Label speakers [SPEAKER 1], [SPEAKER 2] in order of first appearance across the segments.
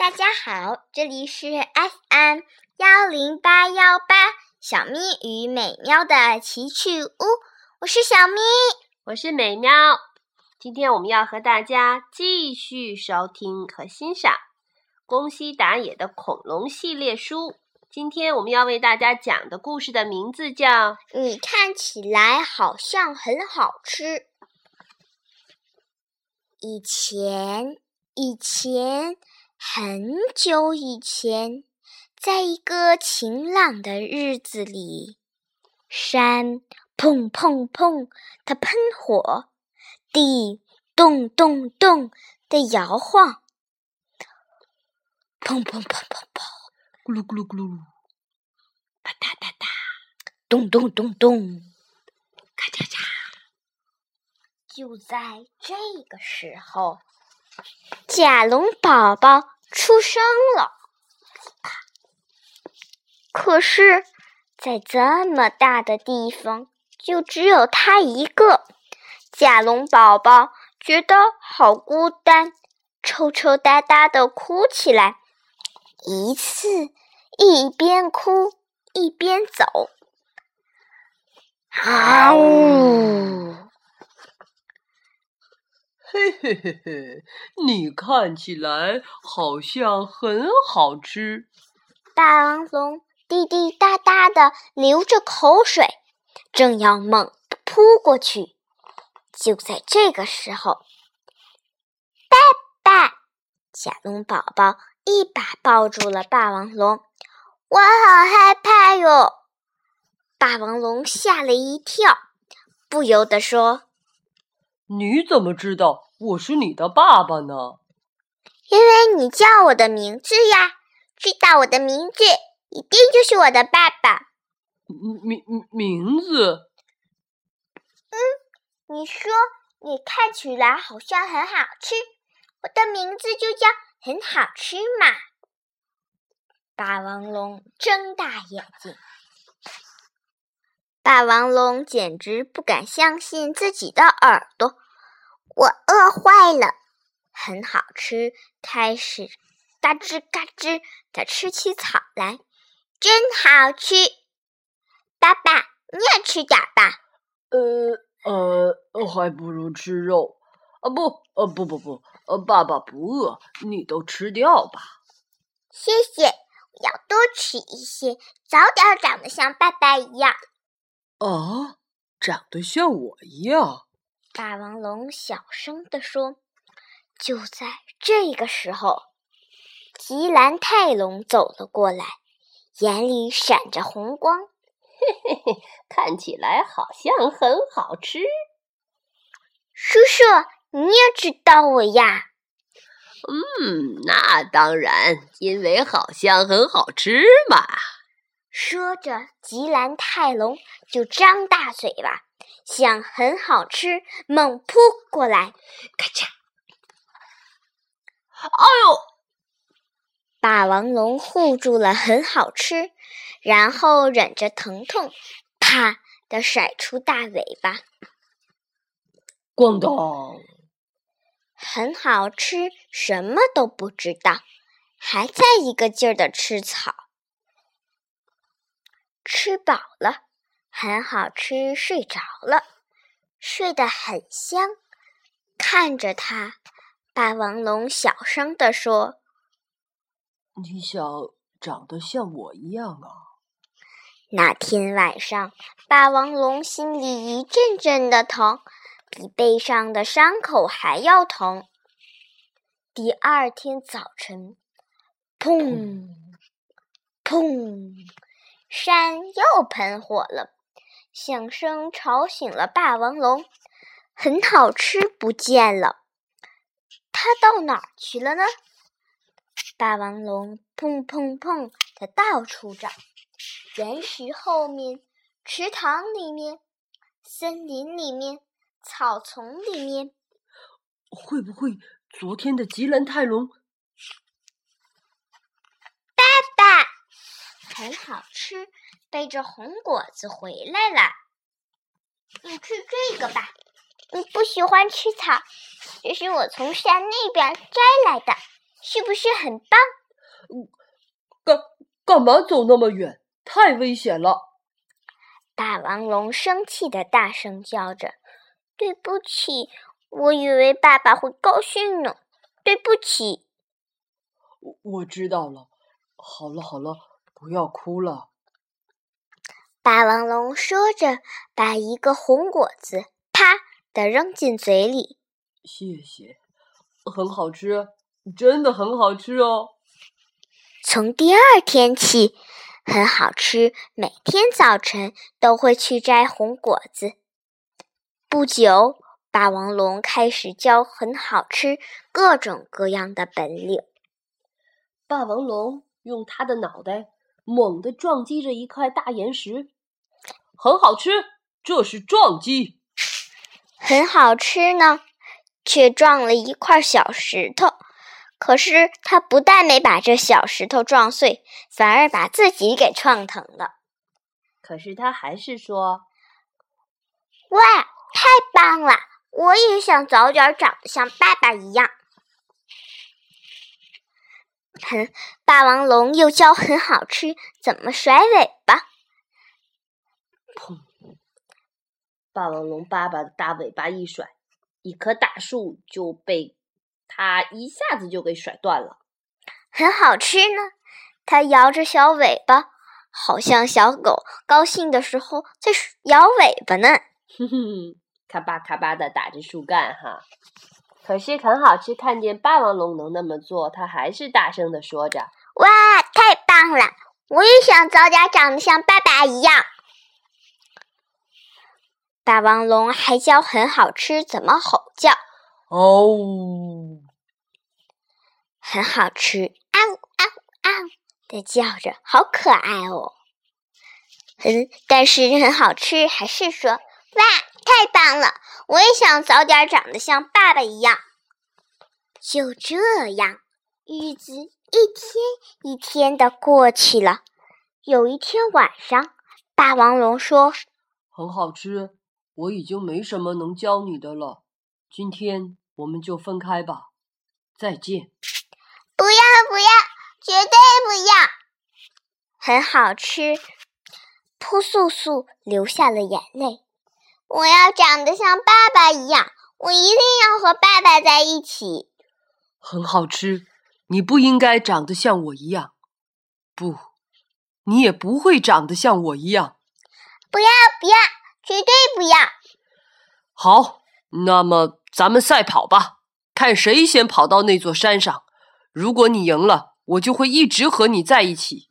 [SPEAKER 1] 大家好，这里是 FM 幺零八幺八小咪与美喵的奇趣屋，我是小咪，
[SPEAKER 2] 我是美喵。今天我们要和大家继续收听和欣赏宫西达也的恐龙系列书。今天我们要为大家讲的故事的名字叫《
[SPEAKER 1] 你看起来好像很好吃》。以前，以前，很久以前，在一个晴朗的日子里，山砰砰砰的喷火，地咚咚咚的摇晃，砰砰砰砰砰。
[SPEAKER 2] 咕噜咕噜咕噜，啪嗒啪嗒，
[SPEAKER 1] 咚咚咚咚，
[SPEAKER 2] 咔嚓嚓。
[SPEAKER 1] 就在这个时候，甲龙宝宝出生了。可是，在这么大的地方，就只有他一个。甲龙宝宝觉得好孤单，抽抽搭搭的哭起来。一次，一边哭一边走，啊呜！
[SPEAKER 3] 嘿嘿嘿嘿，你看起来好像很好吃。
[SPEAKER 1] 霸王龙滴滴答答的流着口水，正要猛扑过去。就在这个时候，爸爸，甲龙宝宝。一把抱住了霸王龙，我好害怕哟！霸王龙吓了一跳，不由得说：“
[SPEAKER 3] 你怎么知道我是你的爸爸呢？”“
[SPEAKER 1] 因为你叫我的名字呀！知道我的名字，一定就是我的爸爸。”“
[SPEAKER 3] 名名名字？”“
[SPEAKER 1] 嗯，你说你看起来好像很好吃，我的名字就叫……”很好吃嘛！霸王龙睁大眼睛，霸王龙简直不敢相信自己的耳朵。我饿坏了，很好吃，开始嘎吱嘎吱的吃起草来，真好吃！爸爸，你也吃点吧。
[SPEAKER 3] 呃呃，还不如吃肉。啊不，呃不不不，呃爸爸不饿，你都吃掉吧。
[SPEAKER 1] 谢谢，我要多吃一些，早点长得像爸爸一样。
[SPEAKER 3] 啊，长得像我一样？
[SPEAKER 1] 霸王龙小声地说。就在这个时候，吉兰泰龙走了过来，眼里闪着红光。
[SPEAKER 2] 嘿嘿嘿，看起来好像很好吃。
[SPEAKER 1] 叔叔。你也知道我呀？
[SPEAKER 4] 嗯，那当然，因为好像很好吃嘛。
[SPEAKER 1] 说着，吉兰泰龙就张大嘴巴，想很好吃，猛扑过来，咔嚓！
[SPEAKER 4] 哎呦！
[SPEAKER 1] 霸王龙护住了很好吃，然后忍着疼痛，啪的甩出大尾巴，
[SPEAKER 3] 咣当！
[SPEAKER 1] 很好吃，什么都不知道，还在一个劲儿的吃草。吃饱了，很好吃，睡着了，睡得很香。看着他，霸王龙小声地说：“
[SPEAKER 3] 你想长得像我一样啊？”
[SPEAKER 1] 那天晚上，霸王龙心里一阵阵的疼。比背上的伤口还要疼。第二天早晨，砰砰，山又喷火了，响声吵醒了霸王龙。很好吃不见了，它到哪儿去了呢？霸王龙砰砰砰的到处找，岩石后面、池塘里面、森林里面。草丛里面，
[SPEAKER 3] 会不会昨天的吉兰泰龙？
[SPEAKER 1] 爸爸，很好吃，背着红果子回来了。你吃这个吧，你不喜欢吃草，这是我从山那边摘来的，是不是很棒？
[SPEAKER 3] 干干嘛走那么远？太危险了！
[SPEAKER 1] 霸王龙生气的大声叫着：“对不起，我以为爸爸会高兴呢。对不起。”
[SPEAKER 3] 我我知道了。好了好了，不要哭了。
[SPEAKER 1] 霸王龙说着，把一个红果子啪的扔进嘴里。
[SPEAKER 3] 谢谢，很好吃，真的很好吃哦。
[SPEAKER 1] 从第二天起，很好吃。每天早晨都会去摘红果子。不久，霸王龙开始教很好吃各种各样的本领。
[SPEAKER 2] 霸王龙用他的脑袋猛地撞击着一块大岩石，很好吃。这是撞击，
[SPEAKER 1] 很好吃呢，却撞了一块小石头。可是他不但没把这小石头撞碎，反而把自己给撞疼了。
[SPEAKER 2] 可是他还是说：“
[SPEAKER 1] 哇，太棒了！我也想早点长得像爸爸一样。”很，霸王龙又教很好吃怎么甩尾巴。
[SPEAKER 2] 砰！霸王龙爸爸的大尾巴一甩，一棵大树就被。它一下子就给甩断了，
[SPEAKER 1] 很好吃呢。它摇着小尾巴，好像小狗高兴的时候在摇尾巴呢。
[SPEAKER 2] 哼哼，咔吧咔吧的打着树干哈。可是很好吃，看见霸王龙能那么做，他还是大声的说着：“
[SPEAKER 1] 哇，太棒了！我也想早点长得像爸爸一样。”霸王龙还教很好吃怎么吼叫。
[SPEAKER 3] 哦，
[SPEAKER 1] 很好吃，啊呜啊呜啊呜的叫着，好可爱哦。嗯，但是很好吃，还是说哇，太棒了！我也想早点长得像爸爸一样。就这样，日子一天一天的过去了。有一天晚上，霸王龙说：“
[SPEAKER 3] 很好吃，我已经没什么能教你的了。今天。”我们就分开吧，再见。
[SPEAKER 1] 不要不要，绝对不要！很好吃，扑簌簌流下了眼泪。我要长得像爸爸一样，我一定要和爸爸在一起。
[SPEAKER 3] 很好吃，你不应该长得像我一样。不，你也不会长得像我一样。
[SPEAKER 1] 不要不要，绝对不要！
[SPEAKER 3] 好，那么。咱们赛跑吧，看谁先跑到那座山上。如果你赢了，我就会一直和你在一起。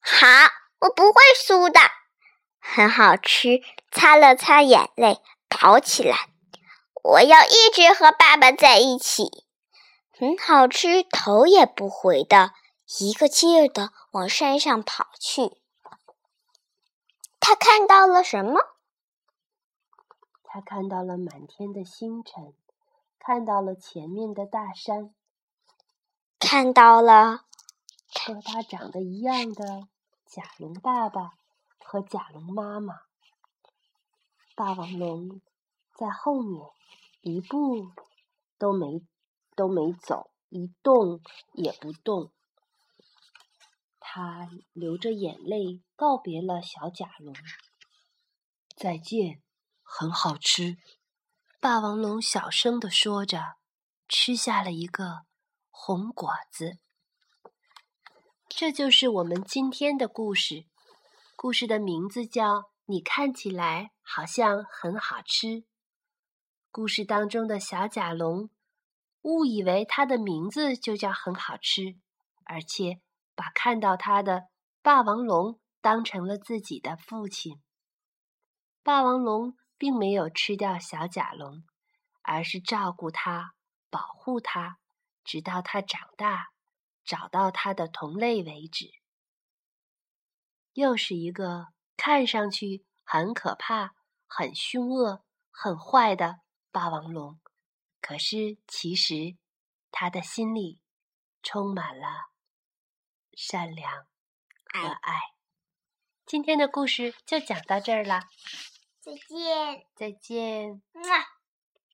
[SPEAKER 1] 好，我不会输的。很好吃，擦了擦眼泪，跑起来。我要一直和爸爸在一起。很好吃，头也不回的一个劲儿的往山上跑去。他看到了什么？
[SPEAKER 2] 他看到了满天的星辰，看到了前面的大山，
[SPEAKER 1] 看到了
[SPEAKER 2] 和他长得一样的甲龙爸爸和甲龙妈妈。霸王龙在后面一步都没都没走，一动也不动。他流着眼泪告别了小甲龙，
[SPEAKER 3] 再见。很好吃，霸王龙小声的说着，吃下了一个红果子。
[SPEAKER 2] 这就是我们今天的故事，故事的名字叫《你看起来好像很好吃》。故事当中的小甲龙误以为它的名字就叫很好吃，而且把看到它的霸王龙当成了自己的父亲。霸王龙。并没有吃掉小甲龙，而是照顾它、保护它，直到它长大，找到它的同类为止。又是一个看上去很可怕、很凶恶、很坏的霸王龙，可是其实他的心里充满了善良和爱。今天的故事就讲到这儿了。
[SPEAKER 1] 再见，
[SPEAKER 2] 再见。
[SPEAKER 1] 么。